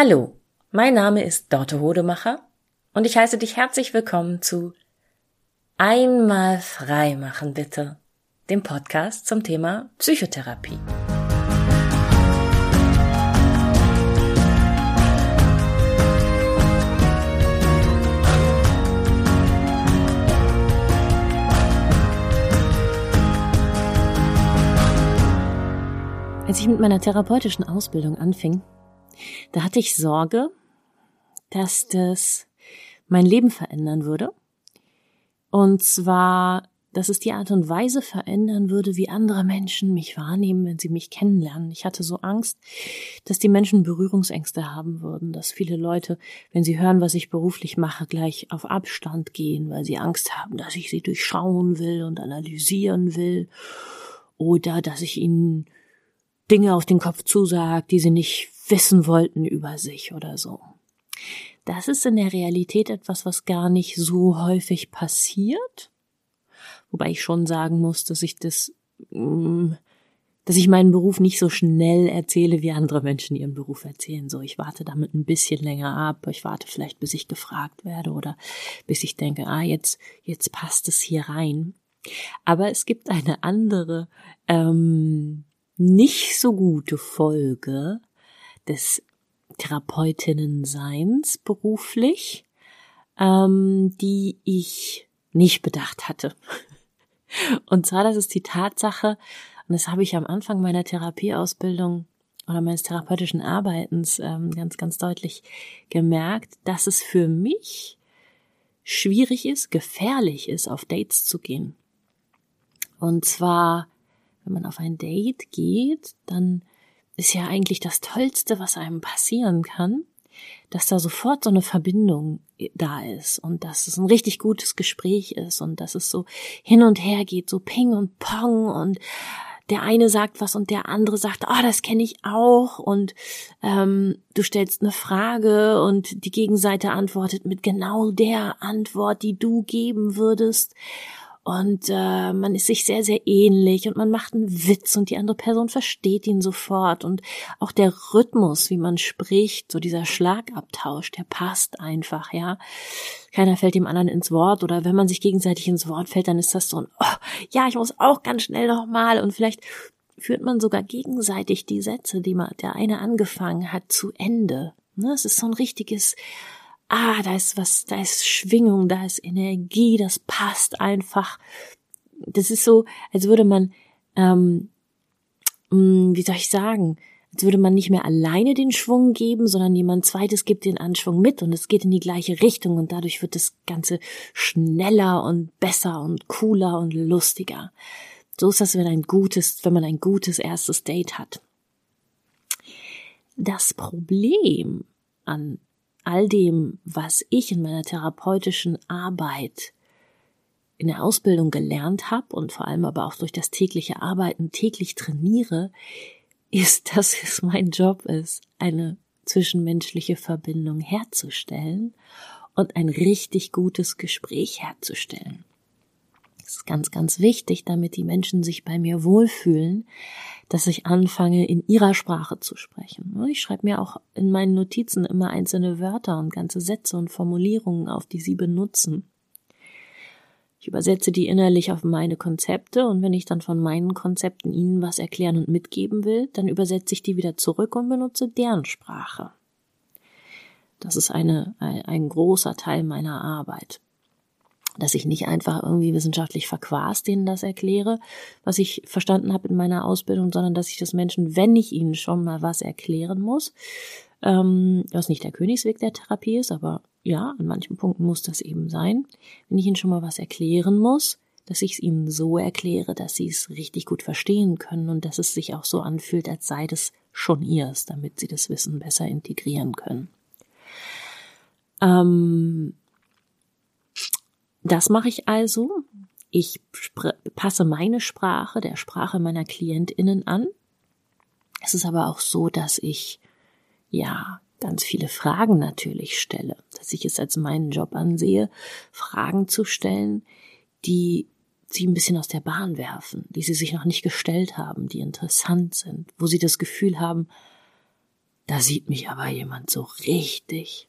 Hallo, mein Name ist Dorte Hodemacher und ich heiße dich herzlich willkommen zu Einmal frei machen bitte, dem Podcast zum Thema Psychotherapie. Als ich mit meiner therapeutischen Ausbildung anfing, da hatte ich Sorge, dass das mein Leben verändern würde. Und zwar, dass es die Art und Weise verändern würde, wie andere Menschen mich wahrnehmen, wenn sie mich kennenlernen. Ich hatte so Angst, dass die Menschen Berührungsängste haben würden, dass viele Leute, wenn sie hören, was ich beruflich mache, gleich auf Abstand gehen, weil sie Angst haben, dass ich sie durchschauen will und analysieren will oder dass ich ihnen Dinge auf den Kopf zusagt, die sie nicht wissen wollten über sich oder so. Das ist in der Realität etwas, was gar nicht so häufig passiert. Wobei ich schon sagen muss, dass ich das, mm, dass ich meinen Beruf nicht so schnell erzähle, wie andere Menschen ihren Beruf erzählen. So, ich warte damit ein bisschen länger ab. Ich warte vielleicht, bis ich gefragt werde oder bis ich denke, ah, jetzt, jetzt passt es hier rein. Aber es gibt eine andere, ähm, nicht so gute Folge des Therapeutinnenseins beruflich, ähm, die ich nicht bedacht hatte. Und zwar, das ist die Tatsache, und das habe ich am Anfang meiner Therapieausbildung oder meines therapeutischen Arbeitens ähm, ganz, ganz deutlich gemerkt, dass es für mich schwierig ist, gefährlich ist, auf Dates zu gehen. Und zwar, wenn man auf ein Date geht, dann ist ja eigentlich das Tollste, was einem passieren kann, dass da sofort so eine Verbindung da ist und dass es ein richtig gutes Gespräch ist und dass es so hin und her geht, so Ping und Pong und der eine sagt was und der andere sagt, oh, das kenne ich auch und ähm, du stellst eine Frage und die Gegenseite antwortet mit genau der Antwort, die du geben würdest und äh, man ist sich sehr, sehr ähnlich und man macht einen Witz und die andere Person versteht ihn sofort und auch der Rhythmus, wie man spricht, so dieser Schlagabtausch, der passt einfach, ja. Keiner fällt dem anderen ins Wort oder wenn man sich gegenseitig ins Wort fällt, dann ist das so ein, oh, ja, ich muss auch ganz schnell nochmal und vielleicht führt man sogar gegenseitig die Sätze, die man, der eine angefangen hat, zu Ende. Ne? Es ist so ein richtiges ah, da ist was, da ist Schwingung, da ist Energie, das passt einfach. Das ist so, als würde man, ähm, mm, wie soll ich sagen, als würde man nicht mehr alleine den Schwung geben, sondern jemand zweites gibt den Anschwung mit und es geht in die gleiche Richtung und dadurch wird das Ganze schneller und besser und cooler und lustiger. So ist das, wenn ein gutes, wenn man ein gutes erstes Date hat. Das Problem an all dem, was ich in meiner therapeutischen Arbeit in der Ausbildung gelernt habe und vor allem aber auch durch das tägliche Arbeiten täglich trainiere, ist, dass es mein Job ist, eine zwischenmenschliche Verbindung herzustellen und ein richtig gutes Gespräch herzustellen. Das ist ganz, ganz wichtig, damit die Menschen sich bei mir wohlfühlen, dass ich anfange, in ihrer Sprache zu sprechen. Ich schreibe mir auch in meinen Notizen immer einzelne Wörter und ganze Sätze und Formulierungen auf, die sie benutzen. Ich übersetze die innerlich auf meine Konzepte und wenn ich dann von meinen Konzepten ihnen was erklären und mitgeben will, dann übersetze ich die wieder zurück und benutze deren Sprache. Das ist eine, ein, ein großer Teil meiner Arbeit dass ich nicht einfach irgendwie wissenschaftlich verquast denen das erkläre, was ich verstanden habe in meiner Ausbildung, sondern dass ich das Menschen, wenn ich ihnen schon mal was erklären muss, ähm, was nicht der Königsweg der Therapie ist, aber ja, an manchen Punkten muss das eben sein, wenn ich ihnen schon mal was erklären muss, dass ich es ihnen so erkläre, dass sie es richtig gut verstehen können und dass es sich auch so anfühlt, als sei das schon ihrs, damit sie das Wissen besser integrieren können. Ähm, das mache ich also. Ich passe meine Sprache der Sprache meiner Klientinnen an. Es ist aber auch so, dass ich ja ganz viele Fragen natürlich stelle, dass ich es als meinen Job ansehe, Fragen zu stellen, die sie ein bisschen aus der Bahn werfen, die sie sich noch nicht gestellt haben, die interessant sind, wo sie das Gefühl haben, Da sieht mich aber jemand so richtig.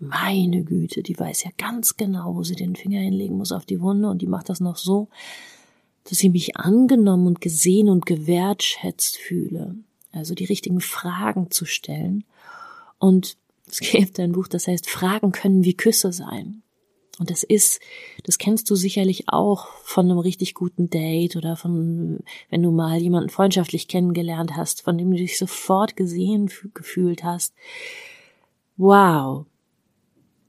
Meine Güte, die weiß ja ganz genau, wo sie den Finger hinlegen muss auf die Wunde und die macht das noch so, dass ich mich angenommen und gesehen und gewertschätzt fühle. Also die richtigen Fragen zu stellen. Und es gibt ein Buch, das heißt, Fragen können wie Küsse sein. Und das ist, das kennst du sicherlich auch von einem richtig guten Date oder von, wenn du mal jemanden freundschaftlich kennengelernt hast, von dem du dich sofort gesehen gefühlt hast. Wow.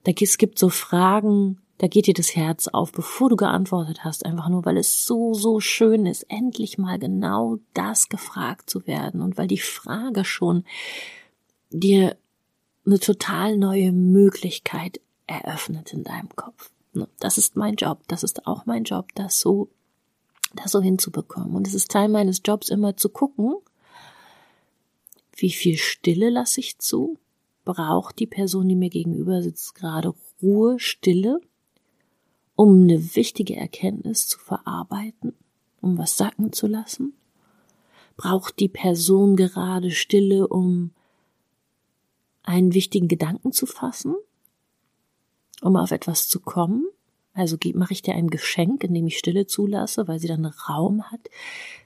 Da, es gibt so Fragen, da geht dir das Herz auf, bevor du geantwortet hast, einfach nur, weil es so, so schön ist, endlich mal genau das gefragt zu werden und weil die Frage schon dir eine total neue Möglichkeit eröffnet in deinem Kopf. Ne, das ist mein Job, das ist auch mein Job, das so, das so hinzubekommen. Und es ist Teil meines Jobs immer zu gucken, wie viel Stille lasse ich zu? Braucht die Person, die mir gegenüber sitzt, gerade Ruhe, Stille? um eine wichtige Erkenntnis zu verarbeiten, um was sacken zu lassen? Braucht die Person gerade Stille, um einen wichtigen Gedanken zu fassen? Um auf etwas zu kommen? Also mache ich dir ein Geschenk, indem ich Stille zulasse, weil sie dann Raum hat,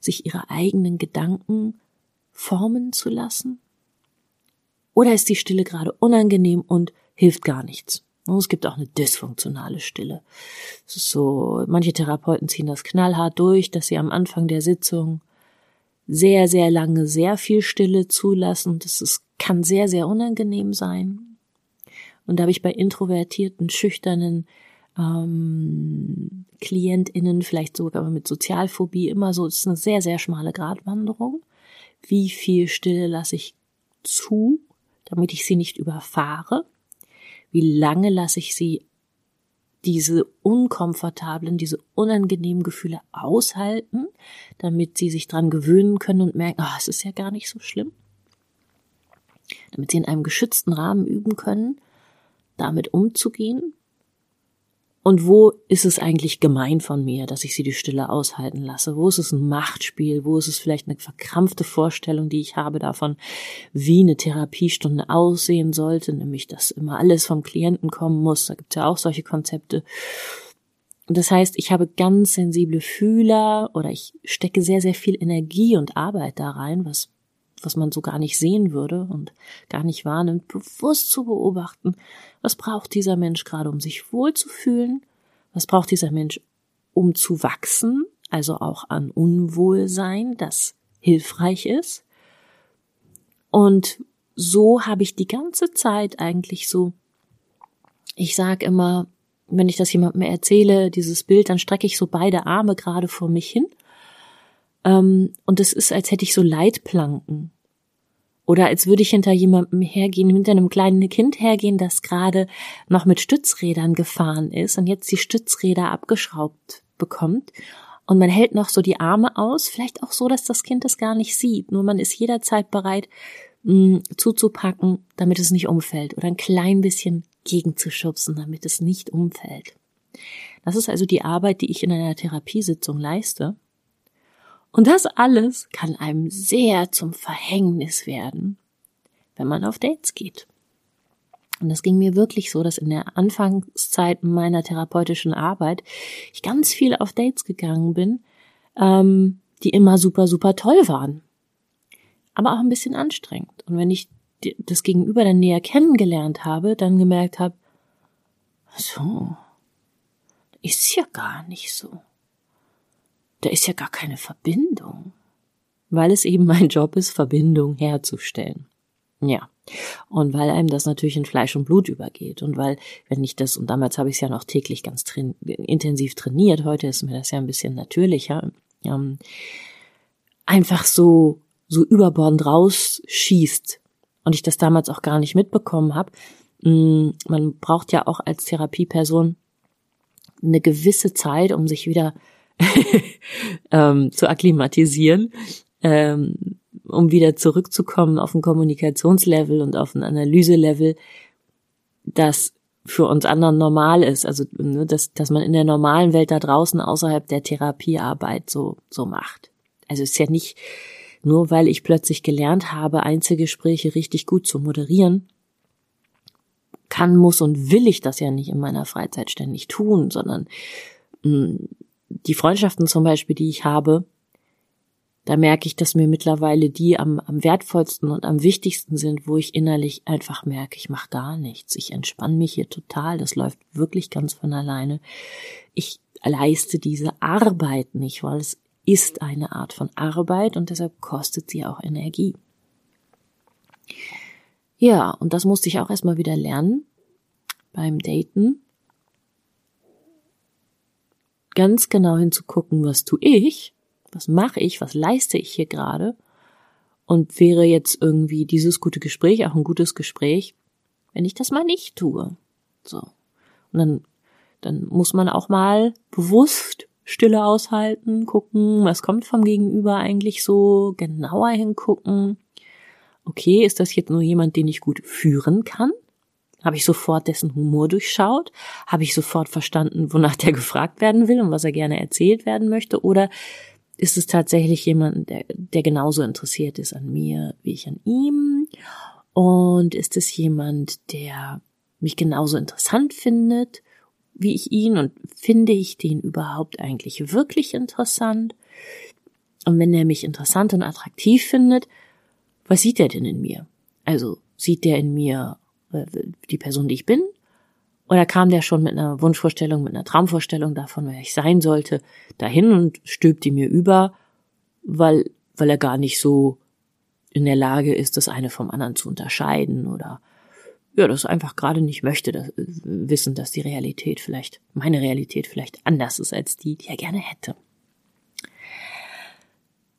sich ihre eigenen Gedanken formen zu lassen? Oder ist die Stille gerade unangenehm und hilft gar nichts? Es gibt auch eine dysfunktionale Stille. Es ist so, manche Therapeuten ziehen das knallhart durch, dass sie am Anfang der Sitzung sehr, sehr lange sehr viel Stille zulassen. Das ist, kann sehr, sehr unangenehm sein. Und da habe ich bei introvertierten, schüchternen ähm, KlientInnen, vielleicht sogar mit Sozialphobie, immer so, es ist eine sehr, sehr schmale Gratwanderung. Wie viel Stille lasse ich zu, damit ich sie nicht überfahre? Wie lange lasse ich sie diese unkomfortablen, diese unangenehmen Gefühle aushalten, damit sie sich dran gewöhnen können und merken, oh, es ist ja gar nicht so schlimm. Damit sie in einem geschützten Rahmen üben können, damit umzugehen und wo ist es eigentlich gemein von mir, dass ich sie die Stille aushalten lasse? Wo ist es ein Machtspiel? Wo ist es vielleicht eine verkrampfte Vorstellung, die ich habe davon, wie eine Therapiestunde aussehen sollte, nämlich dass immer alles vom Klienten kommen muss. Da gibt es ja auch solche Konzepte. Das heißt, ich habe ganz sensible Fühler oder ich stecke sehr, sehr viel Energie und Arbeit da rein, was was man so gar nicht sehen würde und gar nicht wahrnimmt, bewusst zu beobachten, was braucht dieser Mensch gerade, um sich wohlzufühlen, was braucht dieser Mensch, um zu wachsen, also auch an Unwohlsein, das hilfreich ist. Und so habe ich die ganze Zeit eigentlich so, ich sag immer, wenn ich das jemandem erzähle, dieses Bild, dann strecke ich so beide Arme gerade vor mich hin. Ähm, und es ist, als hätte ich so Leitplanken. Oder als würde ich hinter jemandem hergehen, hinter einem kleinen Kind hergehen, das gerade noch mit Stützrädern gefahren ist und jetzt die Stützräder abgeschraubt bekommt. Und man hält noch so die Arme aus, vielleicht auch so, dass das Kind es gar nicht sieht. Nur man ist jederzeit bereit, mh, mm, zuzupacken, damit es nicht umfällt. Oder ein klein bisschen gegenzuschubsen, damit es nicht umfällt. Das ist also die Arbeit, die ich in einer Therapiesitzung leiste. Und das alles kann einem sehr zum Verhängnis werden, wenn man auf Dates geht. Und das ging mir wirklich so, dass in der Anfangszeit meiner therapeutischen Arbeit ich ganz viel auf Dates gegangen bin, ähm, die immer super, super toll waren. Aber auch ein bisschen anstrengend. Und wenn ich das Gegenüber dann näher kennengelernt habe, dann gemerkt habe, so, ist ja gar nicht so da ist ja gar keine Verbindung. Weil es eben mein Job ist, Verbindung herzustellen. Ja. Und weil einem das natürlich in Fleisch und Blut übergeht. Und weil, wenn ich das, und damals habe ich es ja noch täglich ganz train intensiv trainiert, heute ist mir das ja ein bisschen natürlicher, ähm, einfach so, so überbordend rausschießt. Und ich das damals auch gar nicht mitbekommen habe. Mm, man braucht ja auch als Therapieperson eine gewisse Zeit, um sich wieder ähm, zu akklimatisieren, ähm, um wieder zurückzukommen auf ein Kommunikationslevel und auf ein Analyselevel, das für uns anderen normal ist, also ne, dass, dass man in der normalen Welt da draußen außerhalb der Therapiearbeit so, so macht. Also ist ja nicht, nur weil ich plötzlich gelernt habe, Einzelgespräche richtig gut zu moderieren, kann, muss und will ich das ja nicht in meiner Freizeit ständig tun, sondern mh, mm, die Freundschaften zum Beispiel, die ich habe, da merke ich, dass mir mittlerweile die am, am wertvollsten und am wichtigsten sind, wo ich innerlich einfach merke, ich mache gar nichts. Ich entspanne mich hier total. Das läuft wirklich ganz von alleine. Ich leiste diese Arbeit nicht, weil es ist eine Art von Arbeit und deshalb kostet sie auch Energie. Ja, und das musste ich auch erstmal wieder lernen beim Daten. Ganz genau hinzugucken, was tue ich was mache ich, was leiste ich hier gerade? Und wäre jetzt irgendwie dieses gute Gespräch auch ein gutes Gespräch, wenn ich das mal nicht tue? So. Und dann, dann muss man auch mal bewusst Stille aushalten, gucken, was kommt vom Gegenüber eigentlich so, genauer hingucken. Okay, ist das jetzt nur jemand, den ich gut führen kann? Habe ich sofort dessen Humor durchschaut? Habe ich sofort verstanden, wonach der gefragt werden will und was er gerne erzählt werden möchte? Oder ist es tatsächlich jemand, der, der genauso interessiert ist an mir wie ich an ihm? Und ist es jemand, der mich genauso interessant findet wie ich ihn und finde ich den überhaupt eigentlich wirklich interessant? Und wenn er mich interessant und attraktiv findet, was sieht er denn in mir? Also sieht der in mir die Person, die ich bin? Oder kam der schon mit einer Wunschvorstellung, mit einer Traumvorstellung davon, wer ich sein sollte, dahin und stülpt die mir über, weil, weil er gar nicht so in der Lage ist, das eine vom anderen zu unterscheiden oder ja, das einfach gerade nicht möchte, das, wissen, dass die Realität vielleicht, meine Realität vielleicht anders ist als die, die er gerne hätte.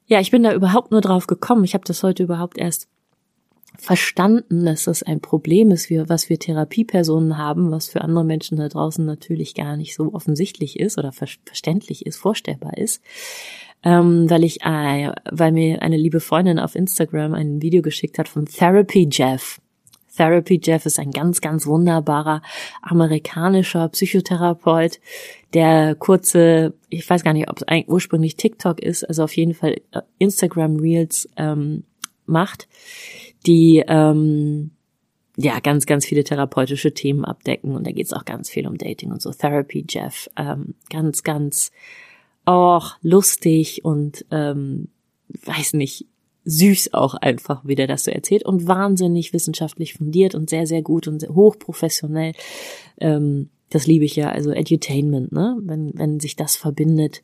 Ja, ich bin da überhaupt nur drauf gekommen. Ich habe das heute überhaupt erst verstanden, dass das ein Problem ist, was wir Therapiepersonen haben, was für andere Menschen da draußen natürlich gar nicht so offensichtlich ist oder verständlich ist, vorstellbar ist. Ähm, weil ich, äh, weil mir eine liebe Freundin auf Instagram ein Video geschickt hat von Therapy Jeff. Therapy Jeff ist ein ganz, ganz wunderbarer amerikanischer Psychotherapeut, der kurze, ich weiß gar nicht, ob es eigentlich ursprünglich TikTok ist, also auf jeden Fall äh, Instagram Reels ähm, macht die ähm, ja ganz, ganz viele therapeutische Themen abdecken und da geht es auch ganz viel um Dating und so. Therapy Jeff, ähm, ganz, ganz auch lustig und ähm, weiß nicht, süß auch einfach, wie der das so erzählt und wahnsinnig wissenschaftlich fundiert und sehr, sehr gut und sehr hochprofessionell. Ähm, das liebe ich ja, also Edutainment, ne? Wenn, wenn sich das verbindet,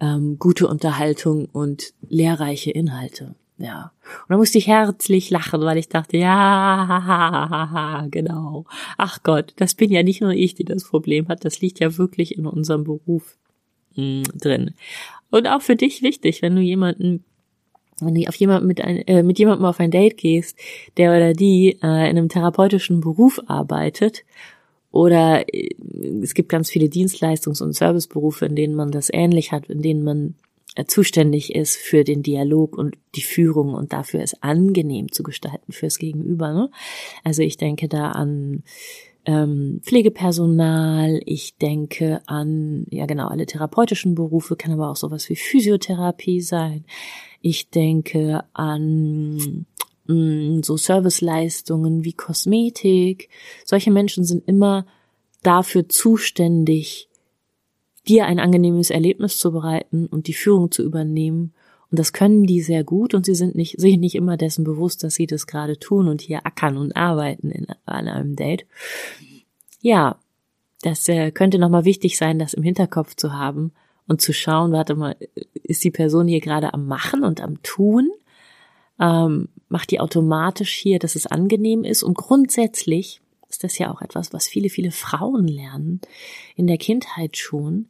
ähm, gute Unterhaltung und lehrreiche Inhalte. Ja. Und da musste ich herzlich lachen, weil ich dachte, ja, genau. Ach Gott, das bin ja nicht nur ich, die das Problem hat. Das liegt ja wirklich in unserem Beruf mh, hm, drin. Und auch für dich wichtig, wenn du jemanden wenn du auf jemanden mit, ein, äh, mit jemandem auf ein Date gehst, der oder die äh, in einem therapeutischen Beruf arbeitet, oder äh, es gibt ganz viele Dienstleistungs- und Serviceberufe, in denen man das ähnlich hat, in denen man zuständig ist für den Dialog und die Führung und dafür es angenehm zu gestalten fürs Gegenüber. Ne? Also ich denke da an ähm, Pflegepersonal, ich denke an, ja genau, alle therapeutischen Berufe, kann aber auch sowas wie Physiotherapie sein. Ich denke an mh, mm, so Serviceleistungen wie Kosmetik. Solche Menschen sind immer dafür zuständig, dir ein angenehmes Erlebnis zu bereiten und die Führung zu übernehmen. Und das können die sehr gut und sie sind nicht, sich nicht immer dessen bewusst, dass sie das gerade tun und hier ackern und arbeiten in, an einem Date. Ja, das äh, könnte nochmal wichtig sein, das im Hinterkopf zu haben und zu schauen, warte mal, ist die Person hier gerade am Machen und am Tun? Ähm, macht die automatisch hier, dass es angenehm ist? Und grundsätzlich ist das ja auch etwas, was viele, viele Frauen lernen, in der Kindheit schon,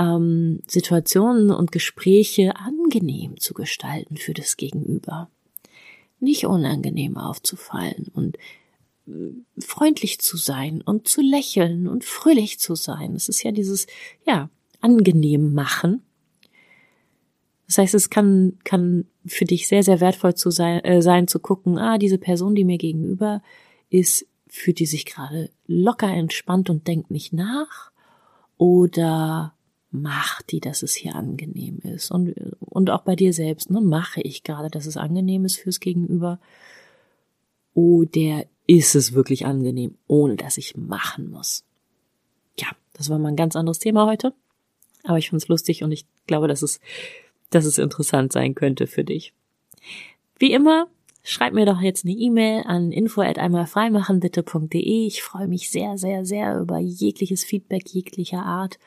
ähm, Situationen und Gespräche angenehm zu gestalten für das Gegenüber. Nicht unangenehm aufzufallen und äh, freundlich zu sein und zu lächeln und fröhlich zu sein. Es ist ja dieses, ja, angenehm machen. Das heißt, es kann, kann für dich sehr, sehr wertvoll zu sein, äh, sein, zu gucken, ah, diese Person, die mir gegenüber ist, fühlt die sich gerade locker entspannt und denkt nicht nach? Oder macht die, dass es hier angenehm ist? Und, und auch bei dir selbst, ne? Mache ich gerade, dass es angenehm ist fürs Gegenüber? Oder ist es wirklich angenehm, ohne dass ich machen muss? Ja, das war mal ein ganz anderes Thema heute. Aber ich fand's lustig und ich glaube, dass es, dass es interessant sein könnte für dich. Wie immer, schreib mir doch jetzt eine E-Mail an info at einmalfreimachenbitte.de. Ich freue mich sehr, sehr, sehr über jegliches Feedback jeglicher Art.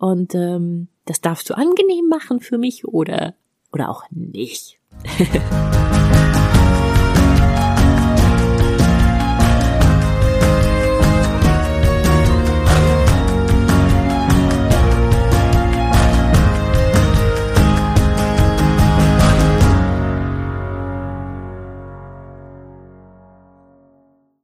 Und ähm, das darfst du angenehm machen für mich oder oder auch nicht.